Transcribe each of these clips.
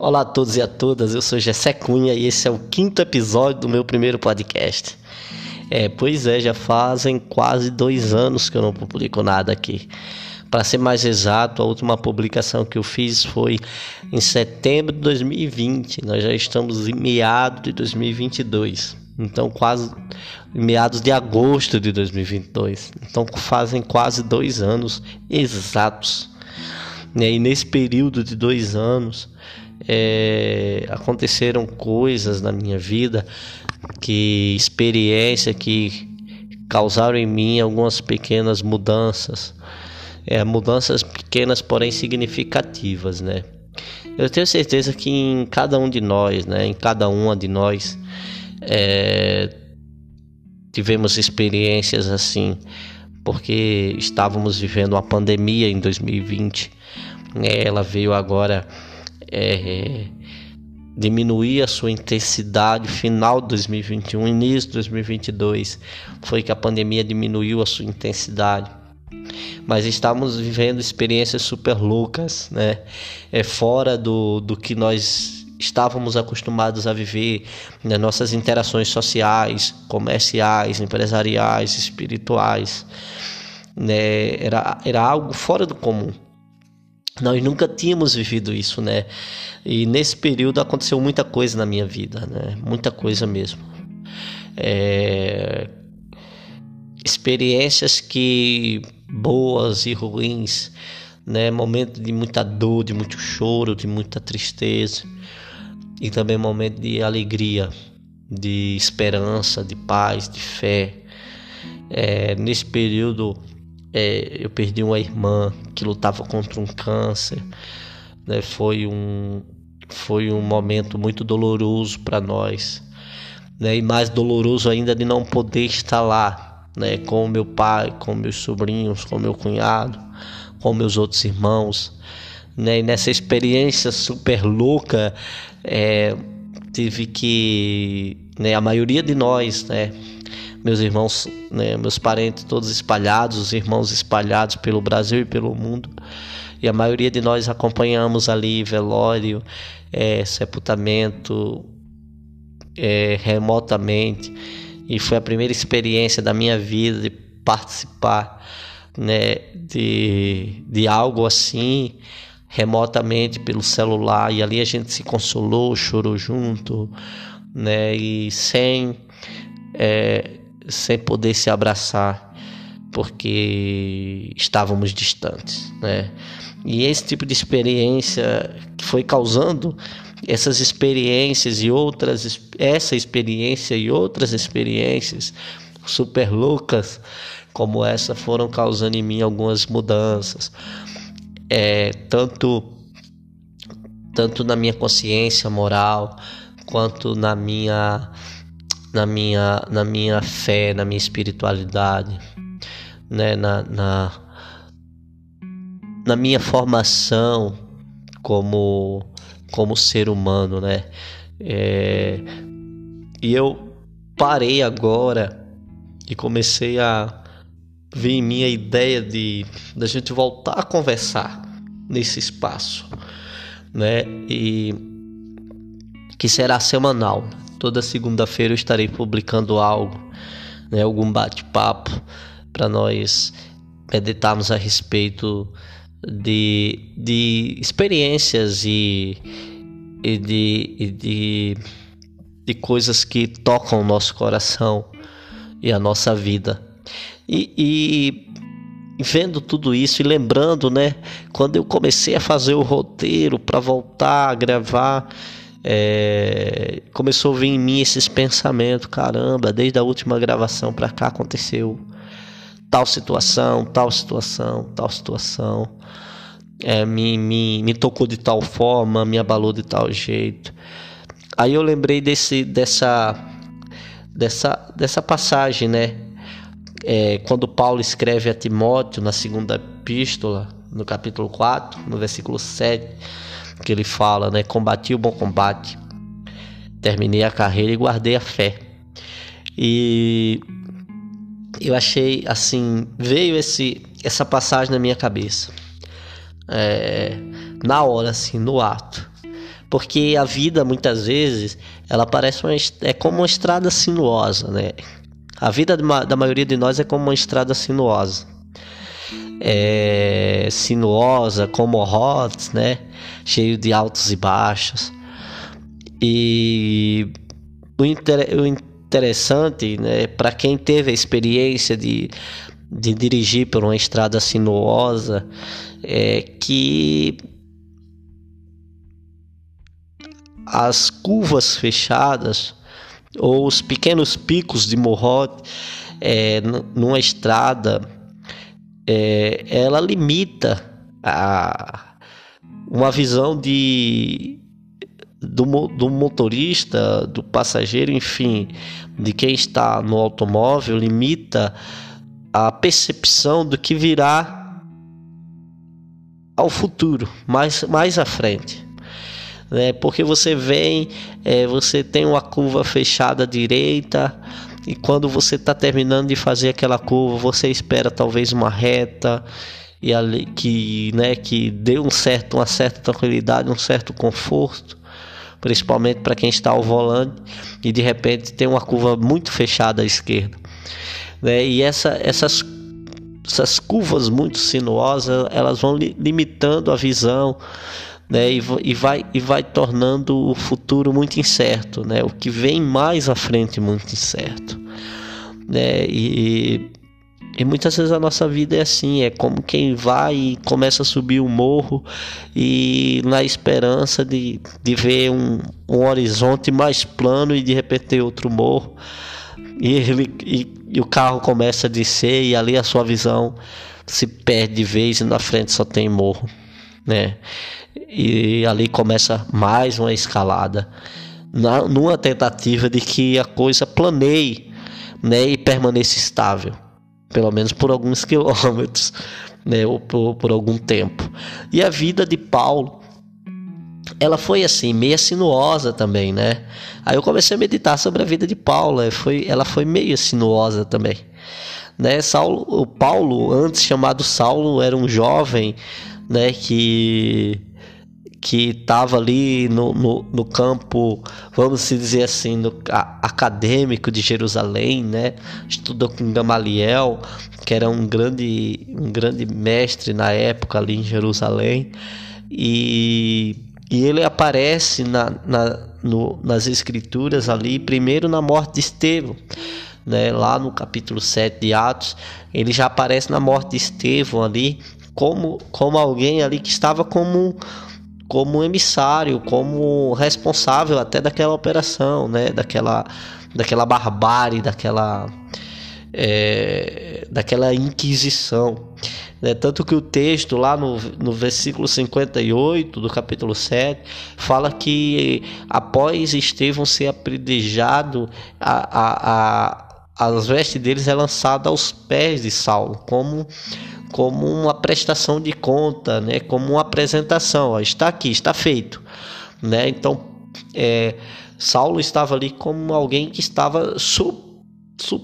Olá a todos e a todas, eu sou Gessé Cunha e esse é o quinto episódio do meu primeiro podcast. É, pois é, já fazem quase dois anos que eu não publico nada aqui. Para ser mais exato, a última publicação que eu fiz foi em setembro de 2020. Nós já estamos em meados de 2022. Então, quase meados de agosto de 2022. Então, fazem quase dois anos exatos. E nesse período de dois anos, é, aconteceram coisas na minha vida, que experiência que causaram em mim algumas pequenas mudanças, é, mudanças pequenas porém significativas, né? Eu tenho certeza que em cada um de nós, né, em cada uma de nós, é, tivemos experiências assim, porque estávamos vivendo uma pandemia em 2020. Né? Ela veio agora é, diminuir a sua intensidade final de 2021, início de 2022, foi que a pandemia diminuiu a sua intensidade. Mas estamos vivendo experiências super loucas, né? É fora do, do que nós estávamos acostumados a viver, né? nossas interações sociais, comerciais, empresariais, espirituais, né? Era, era algo fora do comum. Nós nunca tínhamos vivido isso, né? E nesse período aconteceu muita coisa na minha vida, né? Muita coisa mesmo. É... Experiências que boas e ruins, né? Momento de muita dor, de muito choro, de muita tristeza e também momento de alegria, de esperança, de paz, de fé. É... Nesse período é, eu perdi uma irmã que lutava contra um câncer. Né? Foi, um, foi um momento muito doloroso para nós. Né? E mais doloroso ainda de não poder estar lá né? com meu pai, com meus sobrinhos, com meu cunhado, com meus outros irmãos. Né? E nessa experiência super louca, é, tive que. Né? A maioria de nós, né? Meus irmãos, né, meus parentes todos espalhados, os irmãos espalhados pelo Brasil e pelo mundo. E a maioria de nós acompanhamos ali velório, é, sepultamento é, remotamente. E foi a primeira experiência da minha vida de participar né, de, de algo assim remotamente pelo celular. E ali a gente se consolou, chorou junto, né, e sem é, sem poder se abraçar porque estávamos distantes, né? E esse tipo de experiência que foi causando essas experiências e outras essa experiência e outras experiências super loucas como essa foram causando em mim algumas mudanças é, tanto tanto na minha consciência moral quanto na minha na minha, na minha fé, na minha espiritualidade, né? na, na, na minha formação como, como ser humano, né? É, e eu parei agora e comecei a vir em mim a ideia de da gente voltar a conversar nesse espaço, né? E que será semanal. Toda segunda-feira eu estarei publicando algo, né, algum bate-papo para nós meditarmos a respeito de, de experiências e, e, de, e de, de coisas que tocam o nosso coração e a nossa vida. E, e vendo tudo isso e lembrando, né, quando eu comecei a fazer o roteiro para voltar a gravar, é, começou a vir em mim esses pensamentos, caramba, desde a última gravação para cá aconteceu tal situação, tal situação, tal situação, é, me, me, me tocou de tal forma, me abalou de tal jeito. Aí eu lembrei desse, dessa, dessa, dessa passagem, né? É, quando Paulo escreve a Timóteo na segunda epístola, no capítulo 4, no versículo 7 que ele fala, né? Combati o bom combate, terminei a carreira e guardei a fé. E eu achei assim, veio esse essa passagem na minha cabeça. É, na hora assim, no ato. Porque a vida muitas vezes ela parece uma, é como uma estrada sinuosa, né? A vida da maioria de nós é como uma estrada sinuosa. É, sinuosa, como rods, né? Cheio de altos e baixos. E o, inter, o interessante, né, para quem teve a experiência de, de dirigir por uma estrada sinuosa, é que as curvas fechadas ou os pequenos picos de morrote é, numa estrada, é, ela limita a, uma visão de do, do motorista, do passageiro, enfim, de quem está no automóvel, limita a percepção do que virá ao futuro, mais, mais à frente. Né? Porque você vem, é, você tem uma curva fechada à direita, e quando você está terminando de fazer aquela curva, você espera talvez uma reta e ali, que, né, que dê um certo, uma certa tranquilidade, um certo conforto principalmente para quem está ao volante e de repente tem uma curva muito fechada à esquerda. Né? E essa, essas, essas curvas muito sinuosas elas vão li, limitando a visão né? E, e, vai, e vai tornando o futuro muito incerto, né? o que vem mais à frente muito incerto. Né? E, e muitas vezes a nossa vida é assim, é como quem vai e começa a subir o morro e na esperança de, de ver um, um horizonte mais plano e de repente ter outro morro. E, ele, e, e o carro começa a descer e ali a sua visão se perde de vez e na frente só tem morro, né? E ali começa mais uma escalada, na, numa tentativa de que a coisa planeie, né, e permaneça estável pelo menos por alguns quilômetros, né, ou por, por algum tempo. E a vida de Paulo, ela foi assim, meio sinuosa também, né? Aí eu comecei a meditar sobre a vida de Paulo, foi, ela foi meio sinuosa também. Né, Saulo, o Paulo, antes chamado Saulo, era um jovem, né, que que estava ali no, no, no, campo, vamos dizer assim, no, a, acadêmico de Jerusalém, né? Estudou com Gamaliel, que era um grande, um grande mestre na época ali em Jerusalém, e, e ele aparece na, na, no, nas escrituras ali, primeiro na morte de Estevão. Né, lá no capítulo 7 de Atos, ele já aparece na morte de Estevão ali, como, como alguém ali que estava como como emissário, como responsável até daquela operação, né? Daquela, daquela barbárie, daquela, é, daquela inquisição. Né? Tanto que o texto lá no, no versículo 58 do capítulo 7 fala que após Estevão ser apredejado, a, a, a, as vestes deles é lançada aos pés de Saulo, como como uma prestação de conta, né? como uma apresentação. Ó, está aqui, está feito. Né? Então, é, Saulo estava ali como alguém que estava su, su,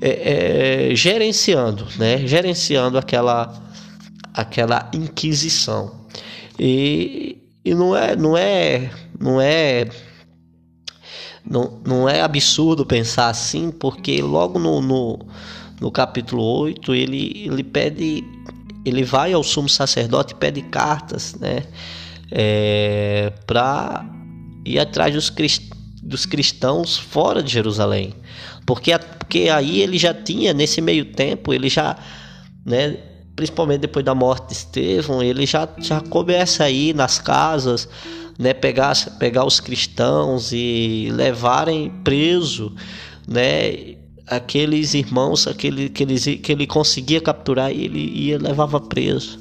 é, é, gerenciando, né? gerenciando aquela, aquela inquisição. E, e não é, não é, não é não, não é absurdo pensar assim, porque logo no, no no capítulo 8, ele, ele pede, ele vai ao sumo sacerdote e pede cartas, né? É, para ir atrás dos, crist, dos cristãos fora de Jerusalém. Porque, porque aí ele já tinha, nesse meio tempo, ele já, né, principalmente depois da morte de Estevão, ele já, já começa a ir nas casas, né, pegar, pegar os cristãos e levarem preso, né, aqueles irmãos aquele, que, ele, que ele conseguia capturar ele ia levava preso.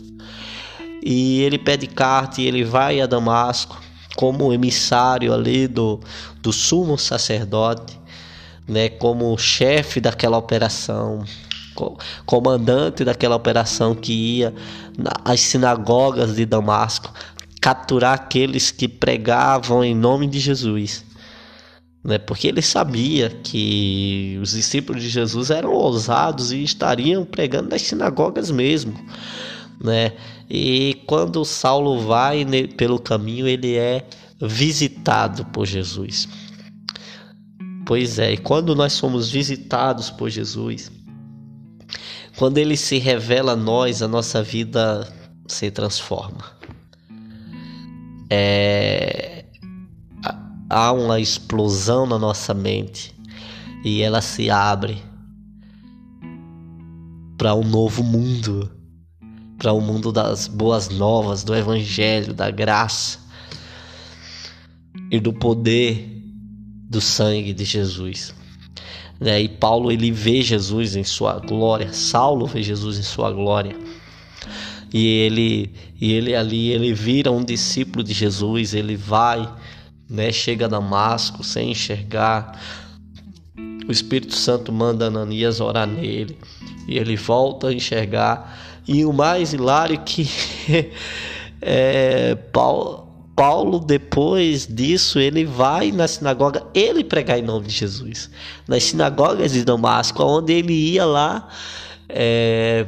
E ele pede carta e ele vai a Damasco como emissário ali do, do sumo sacerdote né como chefe daquela operação comandante daquela operação que ia às sinagogas de Damasco capturar aqueles que pregavam em nome de Jesus né? Porque ele sabia que os discípulos de Jesus eram ousados e estariam pregando nas sinagogas mesmo, né? E quando Saulo vai pelo caminho, ele é visitado por Jesus. Pois é, e quando nós somos visitados por Jesus, quando ele se revela a nós, a nossa vida se transforma. É, há uma explosão na nossa mente e ela se abre para um novo mundo, para o um mundo das boas novas, do evangelho, da graça e do poder do sangue de Jesus. Né? E Paulo ele vê Jesus em sua glória, Saulo vê Jesus em sua glória e ele e ele ali ele vira um discípulo de Jesus, ele vai, né, chega a Damasco sem enxergar. O Espírito Santo manda Ananias orar nele e ele volta a enxergar. E o mais hilário que é, Paulo, Paulo, depois disso, ele vai na sinagoga, ele pregar em nome de Jesus. Nas sinagogas de Damasco, onde ele ia lá é,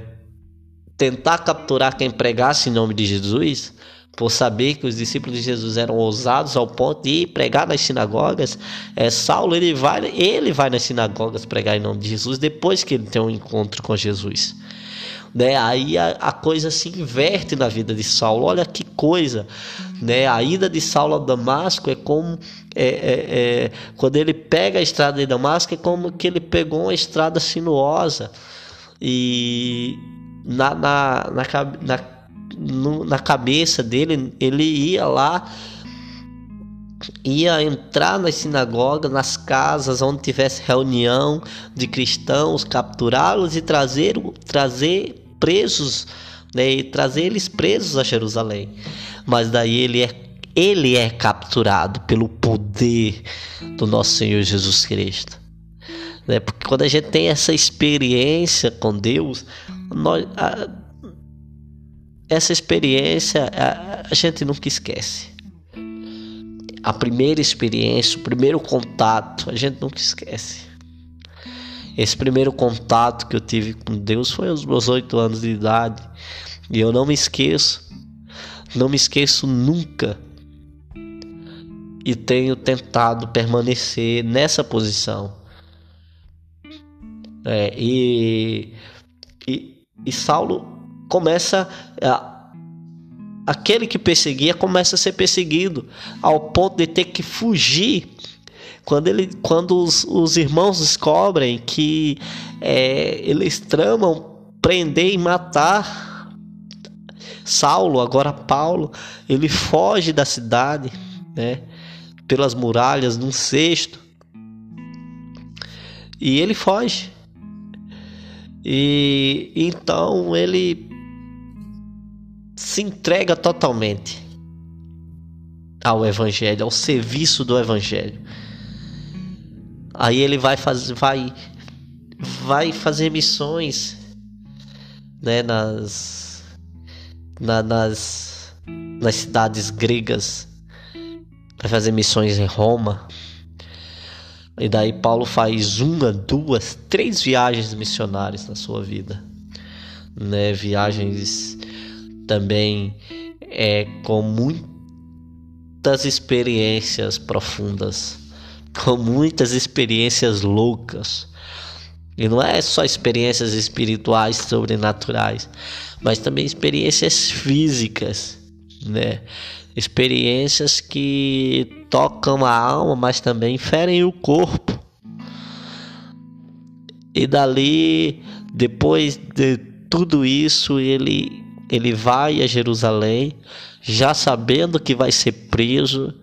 tentar capturar quem pregasse em nome de Jesus, por saber que os discípulos de Jesus eram ousados ao ponto de pregar nas sinagogas, é, Saulo ele vai, ele vai nas sinagogas pregar em nome de Jesus depois que ele tem um encontro com Jesus. Né? Aí a, a coisa se inverte na vida de Saulo. Olha que coisa, né? A ida de Saulo a Damasco é como é, é, é, quando ele pega a estrada de Damasco é como que ele pegou uma estrada sinuosa e na, na, na, na, no, na cabeça dele, ele ia lá, ia entrar nas sinagogas, nas casas onde tivesse reunião de cristãos, capturá-los e trazer, trazer presos, né, e trazer eles presos a Jerusalém. Mas daí ele é ele é capturado pelo poder do nosso Senhor Jesus Cristo. Né? Porque quando a gente tem essa experiência com Deus, nós, a, essa experiência a, a gente nunca esquece. A primeira experiência, o primeiro contato, a gente nunca esquece. Esse primeiro contato que eu tive com Deus foi aos meus oito anos de idade. E eu não me esqueço, não me esqueço nunca. E tenho tentado permanecer nessa posição. É, e, e, e Saulo começa a, aquele que perseguia começa a ser perseguido ao ponto de ter que fugir quando ele quando os, os irmãos descobrem que é, eles tramam prender e matar Saulo agora Paulo. Ele foge da cidade né pelas muralhas num cesto. E ele foge. E então ele se entrega totalmente ao evangelho, ao serviço do evangelho. Aí ele vai fazer vai vai fazer missões né, nas, na, nas nas cidades gregas. Vai fazer missões em Roma. E daí Paulo faz uma, duas, três viagens missionárias na sua vida, né? Viagens também é com muitas experiências profundas, com muitas experiências loucas. E não é só experiências espirituais sobrenaturais, mas também experiências físicas, né? experiências que tocam a alma, mas também ferem o corpo. E dali, depois de tudo isso, ele ele vai a Jerusalém, já sabendo que vai ser preso.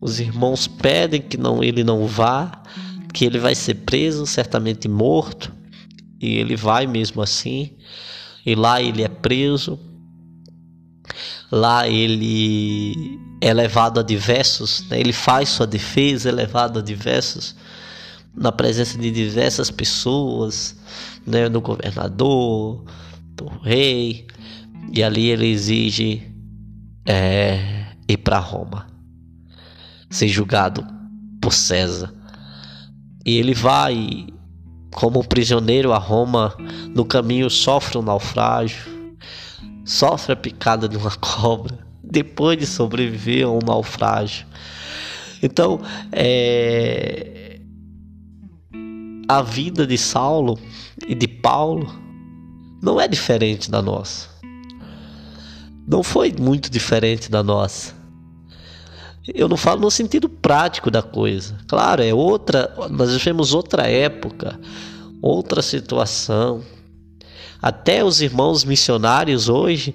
Os irmãos pedem que não ele não vá, que ele vai ser preso, certamente morto, e ele vai mesmo assim. E lá ele é preso Lá ele é levado a diversos, né? ele faz sua defesa, é levado a diversos, na presença de diversas pessoas, né? do governador, do rei, e ali ele exige é, ir para Roma, ser julgado por César. E ele vai como prisioneiro a Roma, no caminho sofre um naufrágio, sofre a picada de uma cobra depois de sobreviver a um naufrágio. Então, é... a vida de Saulo e de Paulo não é diferente da nossa. Não foi muito diferente da nossa. Eu não falo no sentido prático da coisa. Claro, é outra, nós vivemos outra época, outra situação. Até os irmãos missionários hoje,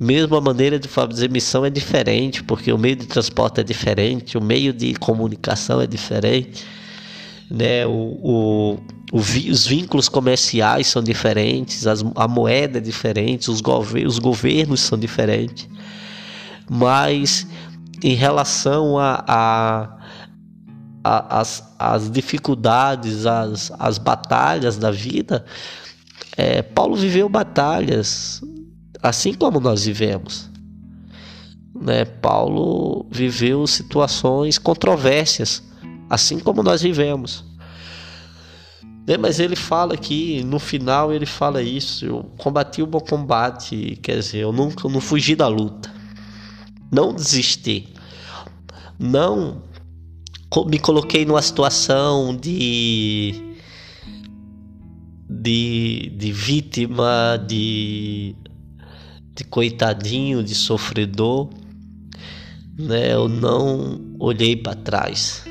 mesmo a maneira de fazer missão é diferente, porque o meio de transporte é diferente, o meio de comunicação é diferente, né? o, o, o os vínculos comerciais são diferentes, as, a moeda é diferente, os, gover os governos são diferentes. Mas em relação a, a, as, as dificuldades, as, as batalhas da vida, é, Paulo viveu batalhas assim como nós vivemos. Né? Paulo viveu situações controvérsias, assim como nós vivemos. Né? Mas ele fala aqui, no final ele fala isso: eu combati o bom combate, quer dizer, eu nunca não fugi da luta, não desisti não me coloquei numa situação de de, de vítima, de, de coitadinho, de sofredor, né? Eu não olhei para trás,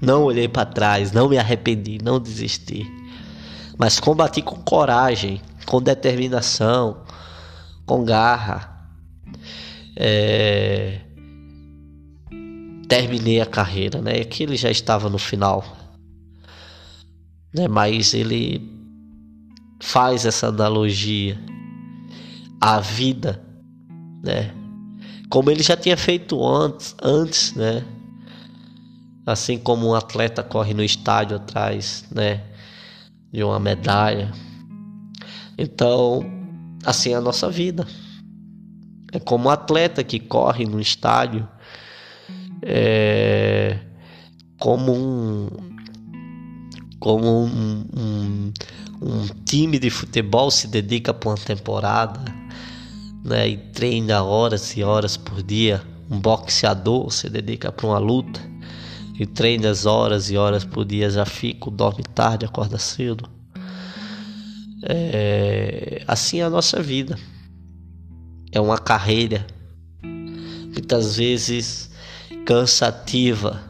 não olhei para trás, não me arrependi, não desisti, mas combati com coragem, com determinação, com garra. É, terminei a carreira, né? Que ele já estava no final, né? Mas ele faz essa analogia à vida, né? Como ele já tinha feito antes, antes, né? Assim como um atleta corre no estádio atrás, né? De uma medalha. Então, assim é a nossa vida. É como um atleta que corre no estádio é, como um como um, um, um, time de futebol se dedica para uma temporada né, e treina horas e horas por dia, um boxeador se dedica para uma luta e treina as horas e horas por dia, já fica, dorme tarde, acorda cedo. É, assim é a nossa vida. É uma carreira. Muitas vezes cansativa.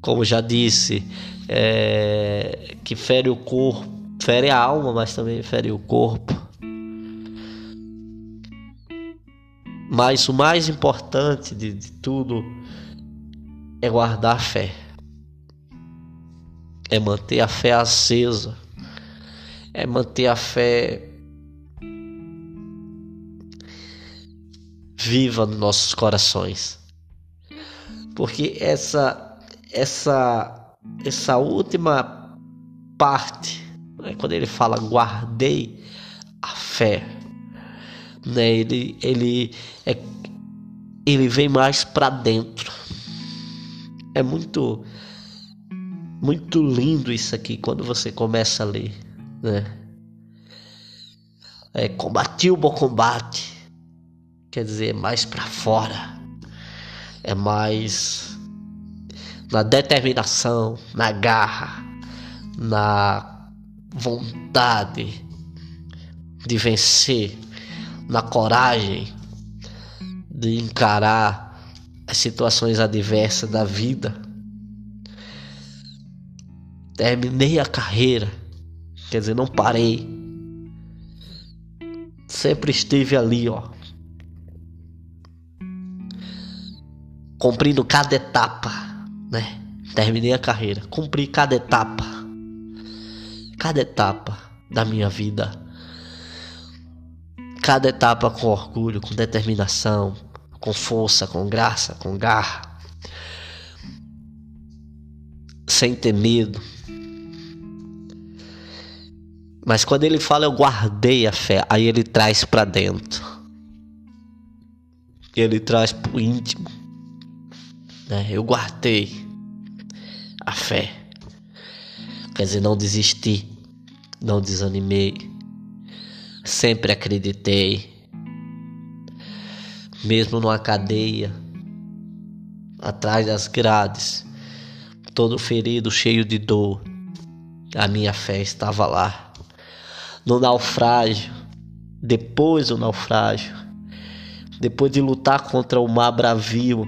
Como já disse, é, que fere o corpo, fere a alma, mas também fere o corpo. Mas o mais importante de, de tudo é guardar a fé, é manter a fé acesa, é manter a fé viva nos nossos corações. Porque essa essa essa última parte, né, quando ele fala guardei a fé, né, ele ele é, ele vem mais para dentro. É muito muito lindo isso aqui quando você começa a ler, né? É, combati o bom combate, quer dizer, mais para fora é mais na determinação, na garra, na vontade de vencer, na coragem de encarar as situações adversas da vida. Terminei a carreira, quer dizer, não parei. Sempre estive ali, ó, cumprindo cada etapa, né? Terminei a carreira, cumpri cada etapa, cada etapa da minha vida, cada etapa com orgulho, com determinação, com força, com graça, com garra, sem ter medo. Mas quando ele fala eu guardei a fé, aí ele traz para dentro. Ele traz para o íntimo né? Eu guardei a fé. Quer dizer, não desisti, não desanimei. Sempre acreditei, mesmo numa cadeia, atrás das grades, todo ferido, cheio de dor, a minha fé estava lá. No naufrágio, depois do naufrágio, depois de lutar contra o mar bravio,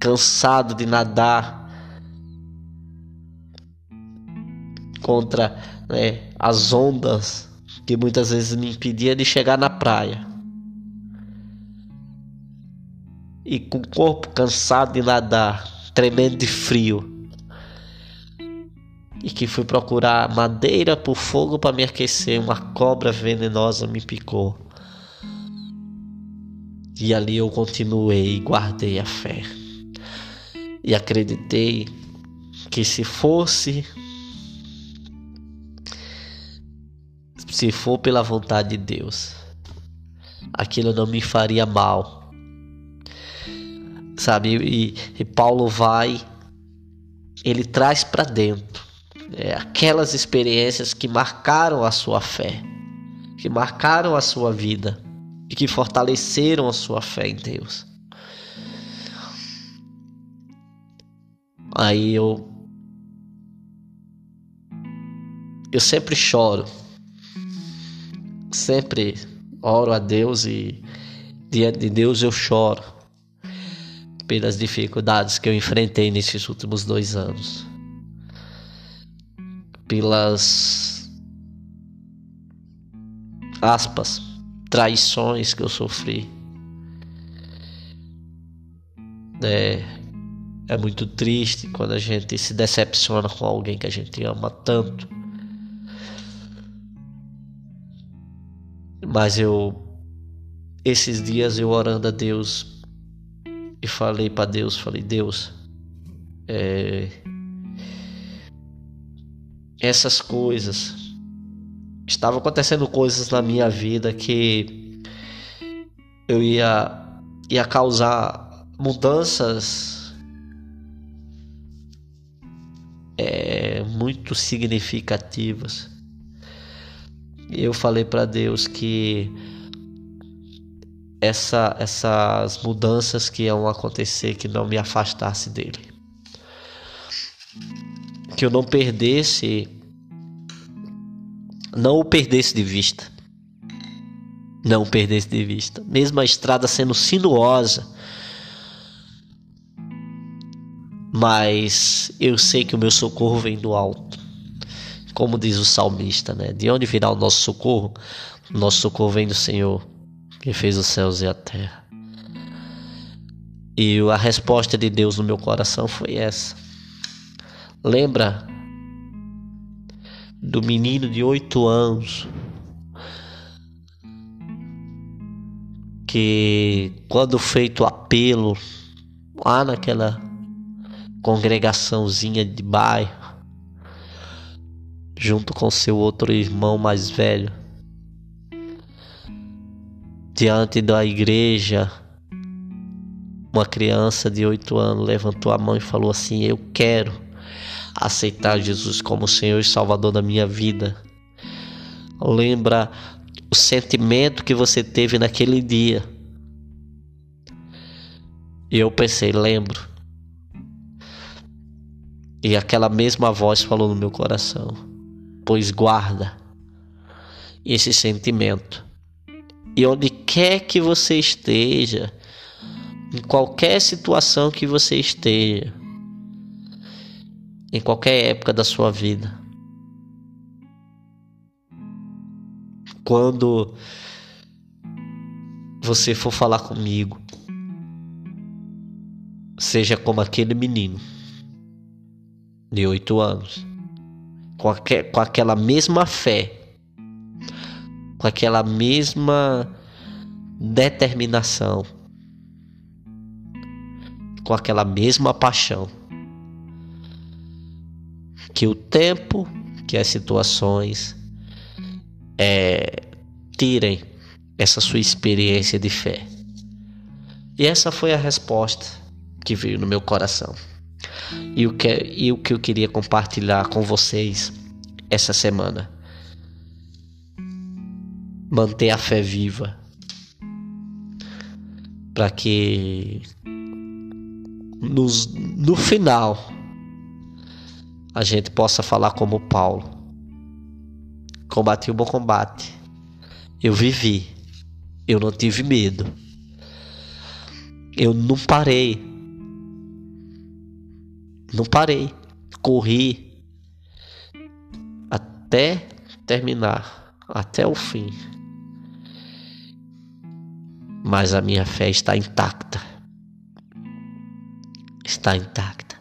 cansado de nadar contra né, as ondas que muitas vezes me impedia de chegar na praia. E com o corpo cansado de nadar, tremendo de frio. E que fui procurar madeira por fogo para me aquecer, uma cobra venenosa me picou. E ali eu continuei e guardei a fé e acreditei que se fosse se for pela vontade de Deus, aquilo não me faria mal. Sabe? E, e Paulo vai, ele traz para dentro é, aquelas experiências que marcaram a sua fé, que marcaram a sua vida e que fortaleceram a sua fé em Deus. Aí eu. Eu sempre choro. Sempre oro a Deus e diante de Deus eu choro pelas dificuldades que eu enfrentei nesses últimos dois anos. Pelas aspas, traições que eu sofri. É, é muito triste quando a gente se decepciona com alguém que a gente ama tanto. Mas eu esses dias eu orando a Deus e falei para Deus, falei Deus, é, essas coisas estavam acontecendo coisas na minha vida que eu ia ia causar mudanças é, muito significativas. Eu falei para Deus que essa, essas mudanças que iam acontecer, que não me afastasse dele, que eu não perdesse, não o perdesse de vista, não o perdesse de vista, mesmo a estrada sendo sinuosa, mas eu sei que o meu socorro vem do alto. Como diz o salmista, né? De onde virá o nosso socorro? O nosso socorro vem do Senhor, que fez os céus e a terra. E a resposta de Deus no meu coração foi essa. Lembra do menino de oito anos que, quando feito apelo lá naquela congregaçãozinha de bairro, junto com seu outro irmão mais velho. Diante da igreja, uma criança de oito anos levantou a mão e falou assim: Eu quero aceitar Jesus como Senhor e Salvador da minha vida. Lembra o sentimento que você teve naquele dia. E eu pensei, lembro. E aquela mesma voz falou no meu coração: Pois guarda esse sentimento. E onde quer que você esteja, em qualquer situação que você esteja, em qualquer época da sua vida, quando você for falar comigo, seja como aquele menino de oito anos, com, aqu com aquela mesma fé, com aquela mesma determinação, com aquela mesma paixão, que o tempo, que as situações é, tirem essa sua experiência de fé. E essa foi a resposta que veio no meu coração e o que, e o que eu queria compartilhar com vocês essa semana. Manter a fé viva. Para que nos, no final a gente possa falar como Paulo. Combati o bom combate. Eu vivi. Eu não tive medo. Eu não parei. Não parei. Corri até terminar, até o fim. Mas a minha fé está intacta. Está intacta.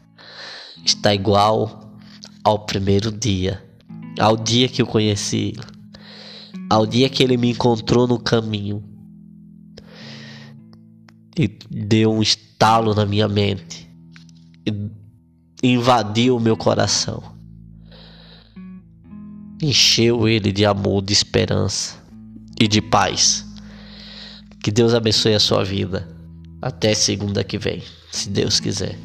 Está igual ao primeiro dia, ao dia que eu conheci ao dia que ele me encontrou no caminho e deu um estalo na minha mente, e invadiu o meu coração, encheu ele de amor, de esperança e de paz. Que Deus abençoe a sua vida. Até segunda que vem, se Deus quiser.